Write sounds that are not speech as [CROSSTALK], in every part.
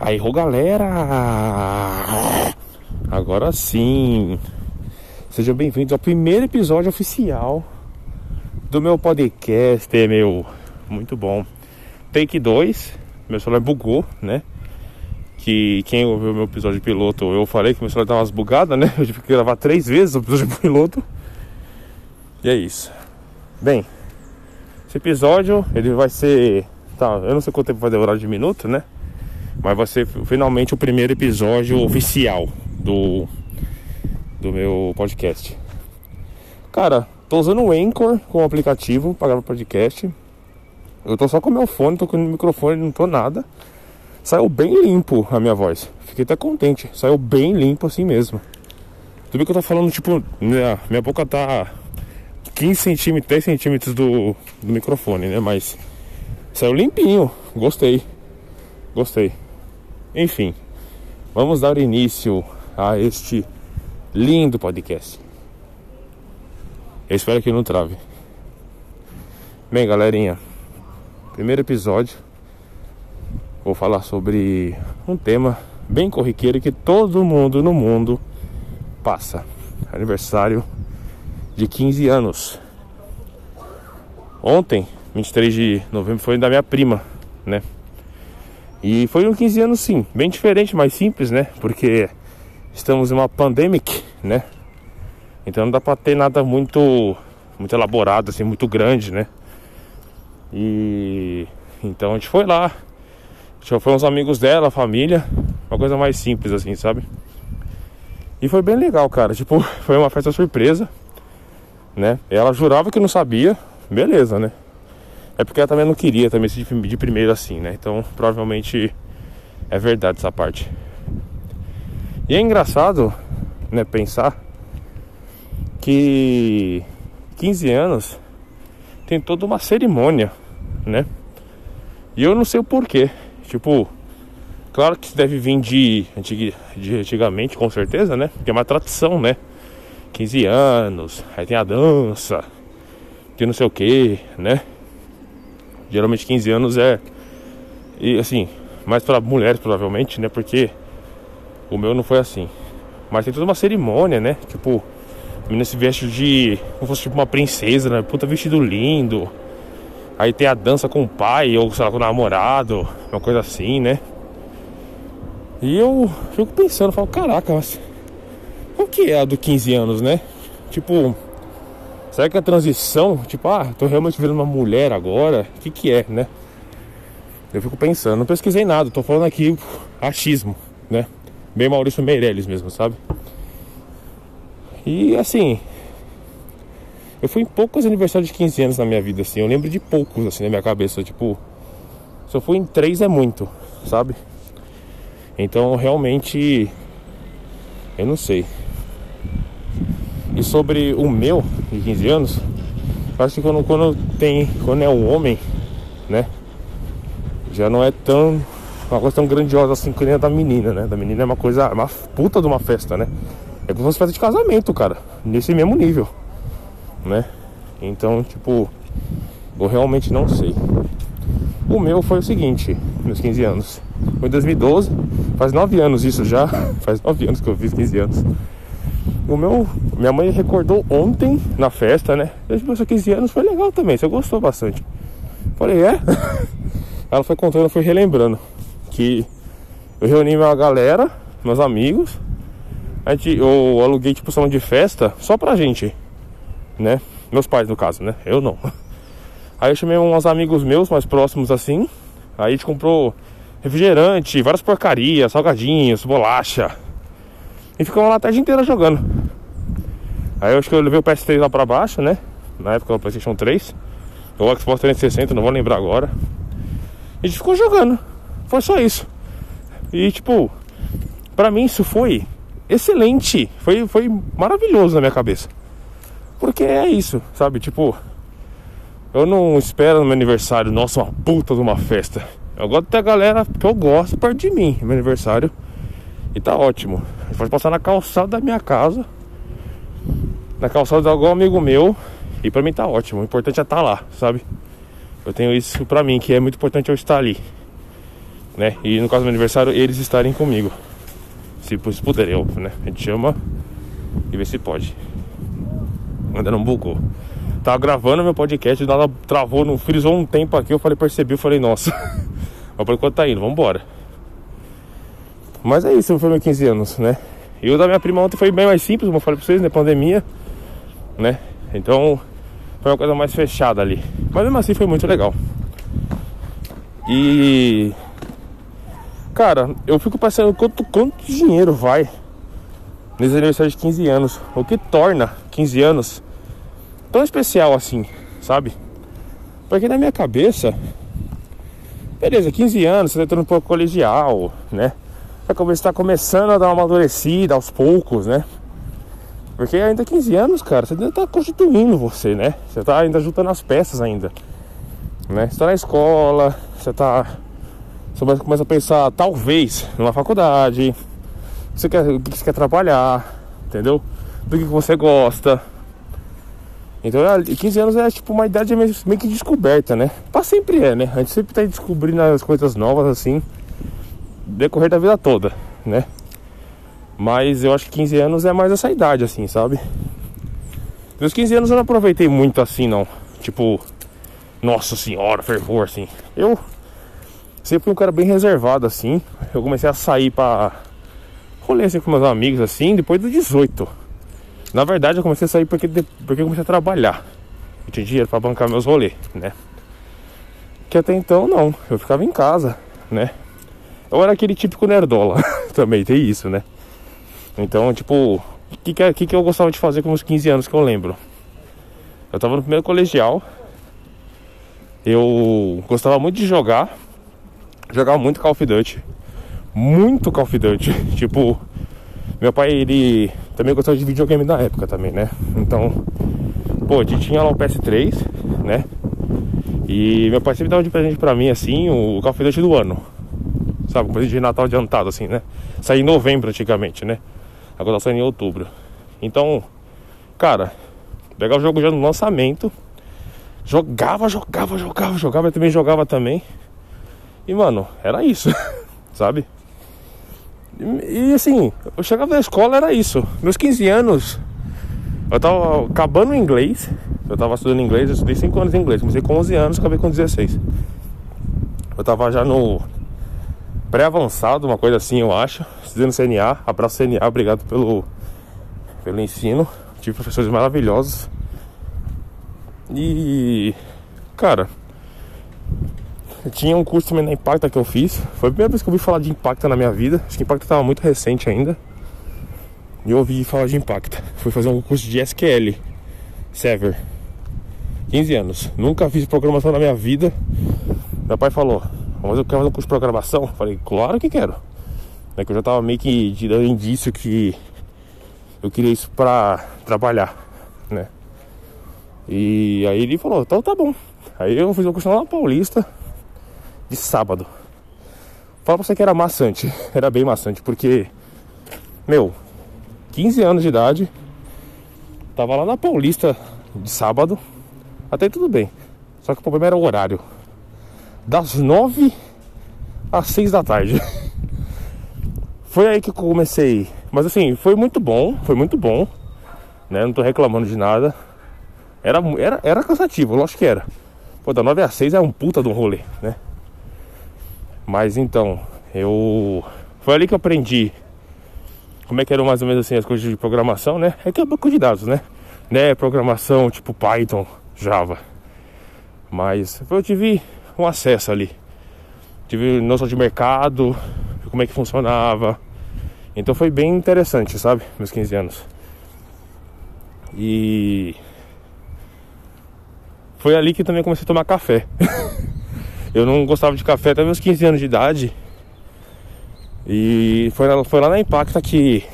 Aí, ô galera! Agora sim! Sejam bem-vindos ao primeiro episódio oficial do meu podcast, meu. Muito bom. Take 2, meu celular bugou, né? Que quem ouviu meu episódio piloto, eu falei que meu celular tava umas bugadas, né? Eu tive que gravar três vezes o episódio de piloto. E é isso. Bem, esse episódio ele vai ser. Tá, eu não sei quanto tempo vai demorar de minuto, né? Mas vai ser finalmente o primeiro episódio oficial do, do meu podcast. Cara, tô usando o Anchor como aplicativo para gravar podcast. Eu tô só com meu fone, tô com o microfone, não tô nada. Saiu bem limpo a minha voz. Fiquei até contente. Saiu bem limpo assim mesmo. Tudo bem que eu tô falando, tipo, minha, minha boca tá 15 centímetros, 10 centímetros do, do microfone, né? Mas saiu limpinho. Gostei. Gostei. Enfim, vamos dar início a este lindo podcast. Eu espero que não trave. Bem, galerinha, primeiro episódio. Vou falar sobre um tema bem corriqueiro que todo mundo no mundo passa. Aniversário de 15 anos. Ontem, 23 de novembro, foi da minha prima, né? E foi um 15 anos sim, bem diferente, mais simples, né? Porque estamos em uma pandemic, né? Então não dá pra ter nada muito muito elaborado, assim, muito grande, né? E então a gente foi lá. Já foi uns amigos dela, família, uma coisa mais simples assim, sabe? E foi bem legal, cara. Tipo, [LAUGHS] foi uma festa surpresa, né? Ela jurava que não sabia, beleza, né? É porque ela também não queria também se de primeiro assim, né? Então provavelmente é verdade essa parte. E é engraçado, né, pensar que 15 anos tem toda uma cerimônia, né? E eu não sei o porquê. Tipo, claro que deve vir de, de antigamente, com certeza, né? Porque é uma tradição, né? 15 anos, aí tem a dança, tem não sei o que, né? Geralmente 15 anos é. E assim, mais para mulheres provavelmente, né? Porque o meu não foi assim. Mas tem toda uma cerimônia, né? Tipo, a menina se veste de. como fosse tipo uma princesa, né? Puta vestido lindo. Aí tem a dança com o pai, ou sei lá, com o namorado, uma coisa assim, né? E eu fico pensando, falo, caraca, mas. Qual que é a do 15 anos, né? Tipo, Será que a transição, tipo, ah, tô realmente virando uma mulher agora? O que que é, né? Eu fico pensando, não pesquisei nada, tô falando aqui achismo, né? Bem Maurício Meirelles mesmo, sabe? E assim, eu fui em poucos aniversários de 15 anos na minha vida, assim, eu lembro de poucos, assim, na minha cabeça, tipo, se eu fui em três é muito, sabe? Então, realmente, eu não sei. E sobre o meu, de 15 anos, acho que quando, quando tem. Quando é um homem, né? Já não é tão. Uma coisa tão grandiosa assim que nem a da menina, né? Da menina é uma coisa. Uma puta de uma festa, né? É como se fosse festa de casamento, cara. Nesse mesmo nível. Né? Então, tipo. Eu realmente não sei. O meu foi o seguinte, meus 15 anos. Foi em 2012. Faz 9 anos isso já. [LAUGHS] Faz 9 anos que eu fiz 15 anos. O meu, minha mãe recordou ontem na festa, né? Desde meus 15 anos foi legal também, você gostou bastante. Falei, é? [LAUGHS] Ela foi contando, foi relembrando que eu reuni minha galera, meus amigos. A gente, eu aluguei tipo salão de festa só pra gente, né? Meus pais no caso, né? Eu não. [LAUGHS] Aí eu chamei uns amigos meus mais próximos assim. Aí a gente comprou refrigerante, várias porcarias, salgadinhos, bolacha. E ficamos lá a tarde inteira jogando. Aí eu acho que eu levei o PS3 lá pra baixo, né? Na época o Playstation 3. O Xbox 360, não vou lembrar agora. E a gente ficou jogando. Foi só isso. E tipo, pra mim isso foi excelente. Foi, foi maravilhoso na minha cabeça. Porque é isso, sabe? Tipo, eu não espero no meu aniversário, nossa, uma puta de uma festa. Eu gosto ter a galera que eu gosto perto de mim, meu aniversário. E tá ótimo. Pode passar na calçada da minha casa. Na calçada de algum amigo meu. E pra mim tá ótimo. O importante é estar tá lá, sabe? Eu tenho isso pra mim, que é muito importante eu estar ali. né? E no caso do meu aniversário, eles estarem comigo. Se, puderem, óbvio, né? A gente chama e vê se pode. Ainda não bugou. Tava gravando meu podcast, nada travou, não frisou um tempo aqui, eu falei, percebi, eu falei, nossa. [LAUGHS] Mas por enquanto tá indo, vambora. Mas é isso, foi meus 15 anos, né? E o da minha prima ontem foi bem mais simples, como eu falei pra vocês, né? Pandemia, né? Então foi uma coisa mais fechada ali. Mas mesmo assim foi muito legal. E. Cara, eu fico pensando quanto, quanto dinheiro vai nesse aniversário de 15 anos. O que torna 15 anos tão especial assim, sabe? Porque na minha cabeça, beleza, 15 anos, você tá entrando pro colegial, né? Você está começando a dar uma amadurecida aos poucos, né? Porque ainda 15 anos, cara, você ainda tá constituindo você, né? Você tá ainda juntando as peças ainda. Né? Você tá na escola, você tá. Você começa a pensar, talvez, numa faculdade, você quer, o que você quer trabalhar, entendeu? Do que você gosta. Então, 15 anos é tipo uma idade meio, que descoberta, né? Pra sempre é, né? A gente sempre tá descobrindo as coisas novas assim, decorrer da vida toda, né? Mas eu acho que 15 anos é mais essa idade, assim, sabe? Meus 15 anos eu não aproveitei muito assim, não. Tipo, nossa senhora, fervor, assim. Eu sempre fui um cara bem reservado, assim. Eu comecei a sair pra rolê assim com meus amigos, assim, depois dos 18. Na verdade, eu comecei a sair porque, porque eu comecei a trabalhar. Eu tinha dinheiro pra bancar meus rolês, né? Que até então, não. Eu ficava em casa, né? Eu era aquele típico nerdola. [LAUGHS] Também tem isso, né? Então, tipo, o que, que, que eu gostava de fazer com os 15 anos que eu lembro? Eu tava no primeiro colegial. Eu gostava muito de jogar. Jogava muito Call of Duty. Muito Call of Duty. [LAUGHS] tipo, meu pai, ele também gostava de videogame na época também, né? Então, pô, a gente tinha lá o PS3, né? E meu pai sempre dava de presente pra mim, assim, o Call of Duty do ano. Sabe, presente de Natal adiantado, assim, né? Saí em novembro, antigamente, né? Agora tá saindo em outubro. Então, cara, pegar o jogo já no lançamento. Jogava, jogava, jogava, jogava. Eu também jogava também. E, mano, era isso, [LAUGHS] sabe? E, e, assim, eu chegava da escola, era isso. Meus 15 anos, eu tava acabando inglês. Eu tava estudando inglês, eu estudei 5 anos de inglês. Comecei com 11 anos, acabei com 16. Eu tava já no pré-avançado, uma coisa assim, eu acho. Estudando CNA, abraço CNA, obrigado pelo, pelo ensino. Tive professores maravilhosos. E, cara, tinha um curso também na Impacta que eu fiz. Foi a primeira vez que eu ouvi falar de Impacta na minha vida. Acho que Impacta estava muito recente ainda. E eu ouvi falar de Impacta. Fui fazer um curso de SQL, Sever. 15 anos. Nunca fiz programação na minha vida. Meu pai falou: mas eu quero fazer um curso de programação? Falei, claro que quero. É que eu já tava meio que dando indício que eu queria isso pra trabalhar, né? E aí ele falou, então tá bom. Aí eu fiz um curso lá na Paulista de sábado. Fala pra você que era maçante. [LAUGHS] Era bem maçante, porque, meu, 15 anos de idade, tava lá na Paulista de sábado, até tudo bem. Só que o problema era o horário das nove às seis da tarde. Foi aí que eu comecei. Mas assim, foi muito bom, foi muito bom. Né? Não tô reclamando de nada. Era, era, era cansativo, lógico que era. Pô, da 9 às 6 é um puta de um rolê, né? Mas então, eu. Foi ali que eu aprendi como é que eram mais ou menos assim as coisas de programação, né? É que é banco de dados, né? Né, programação tipo Python, Java. Mas eu tive um acesso ali. Tive noção de mercado, como é que funcionava. Então foi bem interessante, sabe? Meus 15 anos. E foi ali que também comecei a tomar café. [LAUGHS] eu não gostava de café até meus 15 anos de idade. E foi, foi lá na Impacta que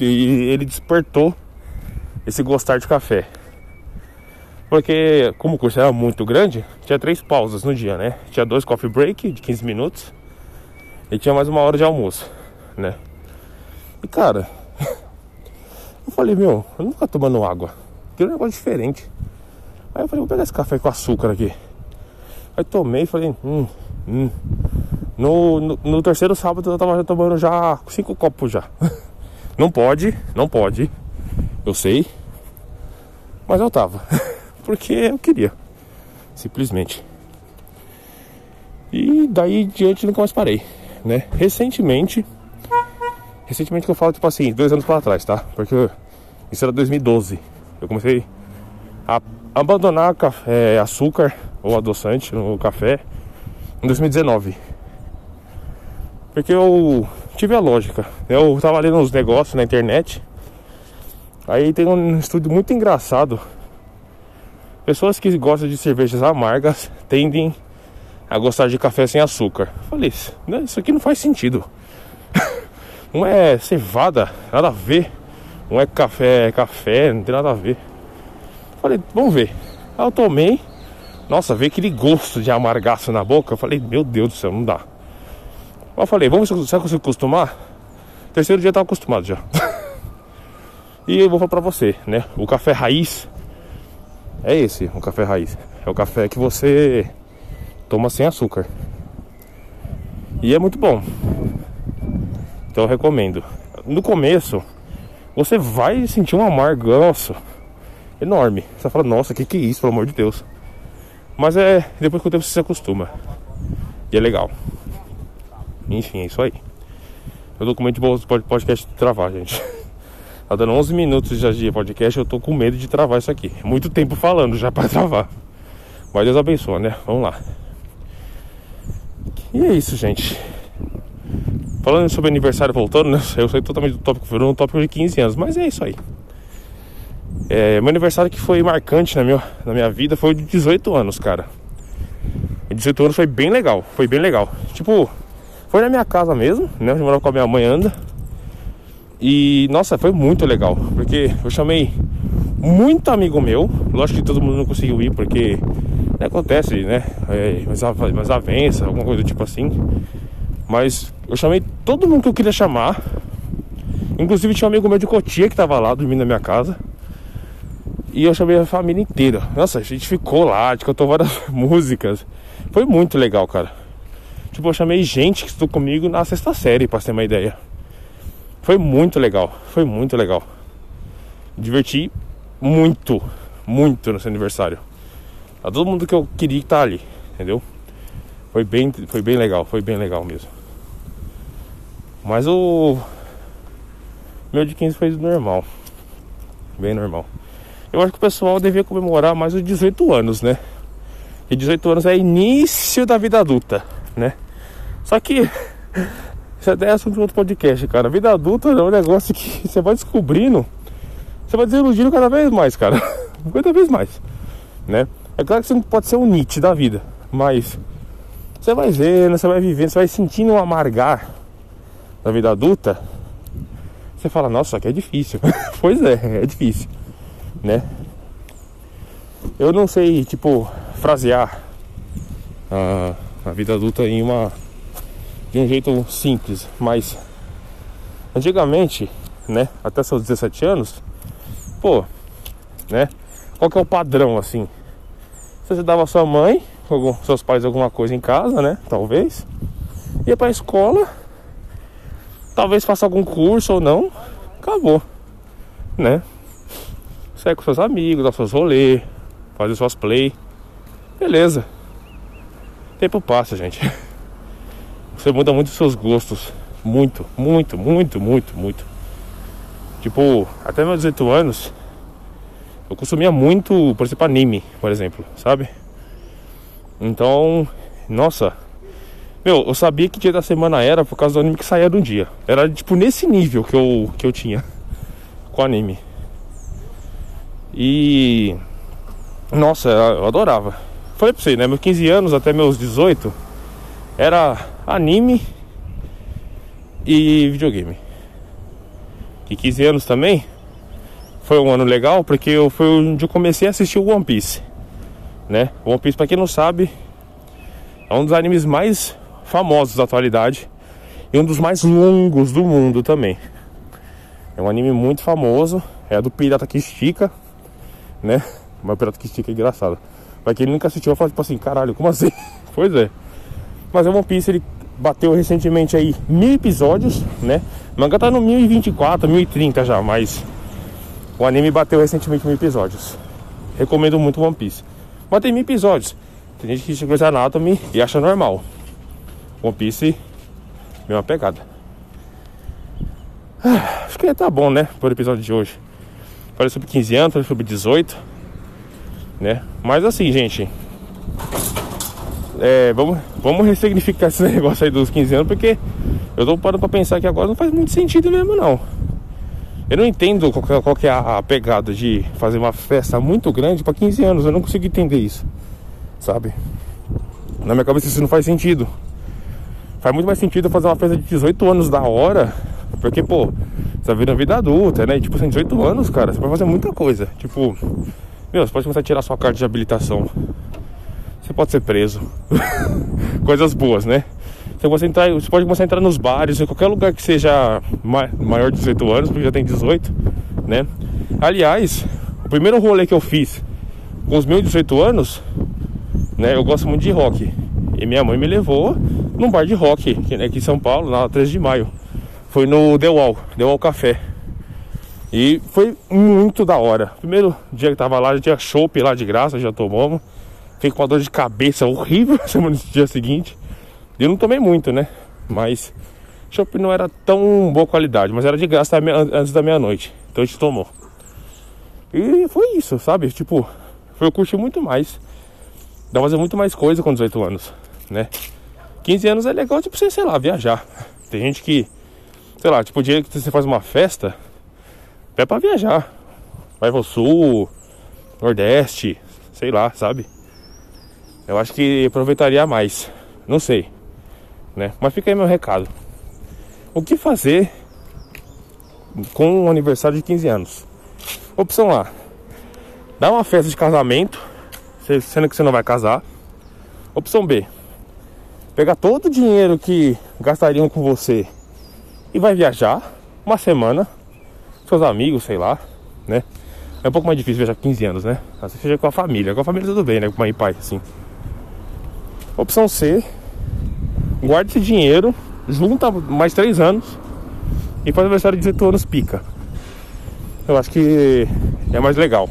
ele despertou esse gostar de café. Porque como o curso era muito grande, tinha três pausas no dia, né? Tinha dois coffee break de 15 minutos e tinha mais uma hora de almoço, né? E cara, [LAUGHS] eu falei, meu, eu vou tomando água. Que é um negócio diferente. Aí eu falei, vou pegar esse café com açúcar aqui. Aí tomei e falei, hum, hum, No, no, no terceiro sábado eu tava já tomando já cinco copos já. [LAUGHS] Não pode, não pode. Eu sei. Mas eu tava. [LAUGHS] Porque eu queria. Simplesmente. E daí diante nunca mais parei, né? Recentemente, recentemente que eu falo tipo assim, dois anos para trás, tá? Porque isso era 2012. Eu comecei a abandonar café, açúcar ou adoçante no café em 2019. Porque eu tive a lógica. Eu tava lendo uns negócios na internet. Aí tem um estudo muito engraçado. Pessoas que gostam de cervejas amargas tendem a gostar de café sem açúcar. Falei, né, isso aqui não faz sentido. [LAUGHS] não é cevada, nada a ver. Não é café, é café, não tem nada a ver. Falei, vamos ver. Aí eu tomei. Nossa, veio aquele gosto de amargaço na boca. Eu falei, meu Deus do céu, não dá. Eu falei, vamos ver se eu consigo acostumar. Terceiro dia eu tava acostumado já. [LAUGHS] e eu vou falar pra você, né? O café raiz é esse, o café raiz. É o café que você toma sem açúcar. E é muito bom. Então eu recomendo. No começo, você vai sentir um amargoço enorme. Você fala, nossa, que que é isso, pelo amor de Deus. Mas é, depois que o tempo você se acostuma. E é legal. Enfim, é isso aí. Eu medo de podcast travar, gente. [LAUGHS] Tá dando 11 minutos já de podcast, eu tô com medo de travar isso aqui. Muito tempo falando já [LAUGHS] para travar. Mas Deus abençoe, né? Vamos lá. E é isso, gente. Falando sobre aniversário voltando, né? Eu sei totalmente do tópico, virou um tópico de 15 anos, mas é isso aí. É, meu aniversário que foi marcante na minha, na minha vida foi de 18 anos, cara. E 18 anos foi bem legal, foi bem legal. Tipo, foi na minha casa mesmo, né? Eu morava com a minha mãe anda. E nossa, foi muito legal, porque eu chamei muito amigo meu. Lógico que todo mundo não conseguiu ir, porque né, acontece, né? É, mas, mas avança, alguma coisa do tipo assim. Mas eu chamei todo mundo que eu queria chamar. Inclusive tinha um amigo meu de Cotia que tava lá dormindo na minha casa. E eu chamei a família inteira. Nossa, a gente ficou lá, a gente cantou várias [LAUGHS] músicas. Foi muito legal, cara. Tipo, eu chamei gente que estudou comigo na sexta série, pra ter uma ideia. Foi muito legal, foi muito legal. Diverti muito, muito no seu aniversário. A todo mundo que eu queria estar ali, entendeu? Foi bem, foi bem legal, foi bem legal mesmo. Mas o meu de 15 foi normal. Bem normal. Eu acho que o pessoal devia comemorar mais os 18 anos, né? E 18 anos é início da vida adulta, né? Só que isso até é assunto de outro podcast, cara. vida adulta é um negócio que [LAUGHS] você vai descobrindo, você vai desiludindo cada vez mais, cara. [LAUGHS] cada vez mais, né? É claro que você não pode ser um Nietzsche da vida, mas você vai vendo, você vai vivendo, você vai sentindo um amargar da vida adulta. Você fala, nossa, aqui é difícil. [LAUGHS] pois é, é difícil, né? Eu não sei, tipo, frasear a, a vida adulta em uma de um jeito simples, mas antigamente, né, até seus 17 anos, pô, né, qual que é o padrão assim? Você ajudava sua mãe, seus pais alguma coisa em casa, né? Talvez. Ia pra escola. Talvez faça algum curso ou não. Acabou. Né? Sai com seus amigos, dá seus rolês, fazer suas play. Beleza. Tempo passa, gente. [LAUGHS] Você muda muito os seus gostos. Muito, muito, muito, muito, muito. Tipo, até meus 18 anos, eu consumia muito, por exemplo, anime, por exemplo, sabe? Então, nossa, meu, eu sabia que dia da semana era por causa do anime que saía de um dia. Era tipo nesse nível que eu, que eu tinha [LAUGHS] com anime. E nossa, eu adorava. Falei pra você, né? Meus 15 anos até meus 18 era anime e videogame. E 15 anos também foi um ano legal porque eu, foi onde eu comecei a assistir o One Piece. Né? One Piece, pra quem não sabe, é um dos animes mais famosos da atualidade e um dos mais longos do mundo também. É um anime muito famoso, é do Pirata que Estica, né? Mas o Pirata que Estica é engraçado. Pra quem nunca assistiu, eu falo tipo assim, caralho, como assim? [LAUGHS] pois é. Mas o One Piece, ele bateu recentemente aí mil episódios, né? O mangá tá no 1024, 1030 já, mas o anime bateu recentemente mil episódios. Recomendo muito One Piece. Mas tem mil episódios. Tem gente que chega Grey's Anatomy e acha normal. One Piece, mesma pegada. Ah, acho que tá bom, né? Por episódio de hoje. Falei sobre 15 anos, falei sobre 18. Né? Mas assim, gente. É, vamos, vamos ressignificar [LAUGHS] esse negócio aí dos 15 anos, porque eu tô parando pra pensar que agora não faz muito sentido mesmo, não. Eu não entendo qual, que- qual que é a, pegada de fazer uma festa muito grande pra 15 anos. Eu não consigo entender isso. Sabe? Na minha cabeça isso não faz sentido. Faz muito mais sentido fazer uma festa de 18 anos da hora. Porque, pô, você tá a vida adulta, né? E, tipo, assim, 18 anos, cara, você pode fazer muita coisa. Tipo, meu, você pode começar a tirar sua carta de habilitação. Você pode ser preso. [LAUGHS] Coisas boas, né? Você pode, você pode começar a entrar nos bares, em qualquer lugar que seja ma- maior de 18 anos, porque já tem 18, né? Aliás, o primeiro rolê que eu fiz com os meus 18 anos, né? Eu gosto muito de rock. E minha mãe me levou num bar de rock aqui aqui em São Paulo, na 13 de maio. Foi no The Wall, The Wall Café. E foi muito da hora. Primeiro dia que tava lá, já tinha chopp lá de graça, já tomamos. Fiquei com uma dor de cabeça horrível [LAUGHS] semana no dia seguinte. Eu não tomei muito, né? Mas chopp não era tão boa qualidade, mas era de graça antes da meia-noite. Então a gente tomou. E foi isso, sabe? Tipo, foi eu curti muito mais. Dá pra fazer muito mais coisa com 18 anos, né? 15 anos é legal, tipo, você, sei lá, viajar. Tem gente que, sei lá, tipo, o dia que você faz uma festa, é pra viajar. Vai pro sul, nordeste, sei lá, sabe? Eu acho que aproveitaria mais. Não sei, né? Mas fica aí meu recado. O que fazer com um aniversário de 15 anos? Opção A: dá uma festa de casamento, se- sendo que você não vai casar. Opção B: pegar todo o dinheiro que gastariam com você e vai viajar uma semana, seus amigos, sei lá, né? É um pouco mais difícil viajar com 15 anos, né? Você viaja com a família, com a família tudo bem, né? Com mãe e pai, assim. Opção C: guarde esse dinheiro, junta mais 3 anos e faz aniversário de 18 anos pica. Eu acho que é mais legal.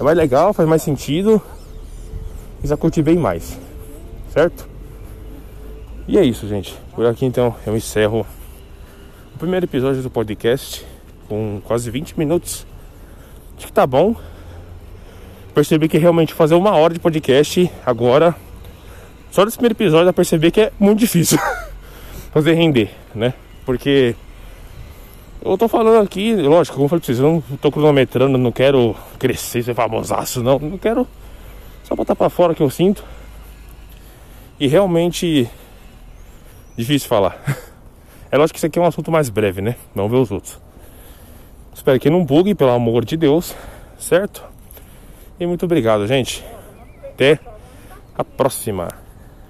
É mais legal, faz mais sentido e vai curtir bem mais. Certo? E é isso, gente. Por aqui então eu encerro o primeiro episódio do podcast com quase 20 minutos. Acho que tá bom. Percebi que realmente fazer uma hora de podcast agora, só nesse primeiro episódio, eu percebi que é muito difícil [LAUGHS] fazer render, né? Porque eu tô falando aqui, lógico, como eu falei pra vocês, eu não tô cronometrando, não quero crescer, ser famosaço, não. Não quero só botar pra fora o que eu sinto. E realmente difícil falar. [LAUGHS] É lógico que isso aqui é um assunto mais breve, né? Vamos ver os outros. Espero que não bugue, pelo amor de Deus, certo? E muito obrigado, gente. Até a próxima.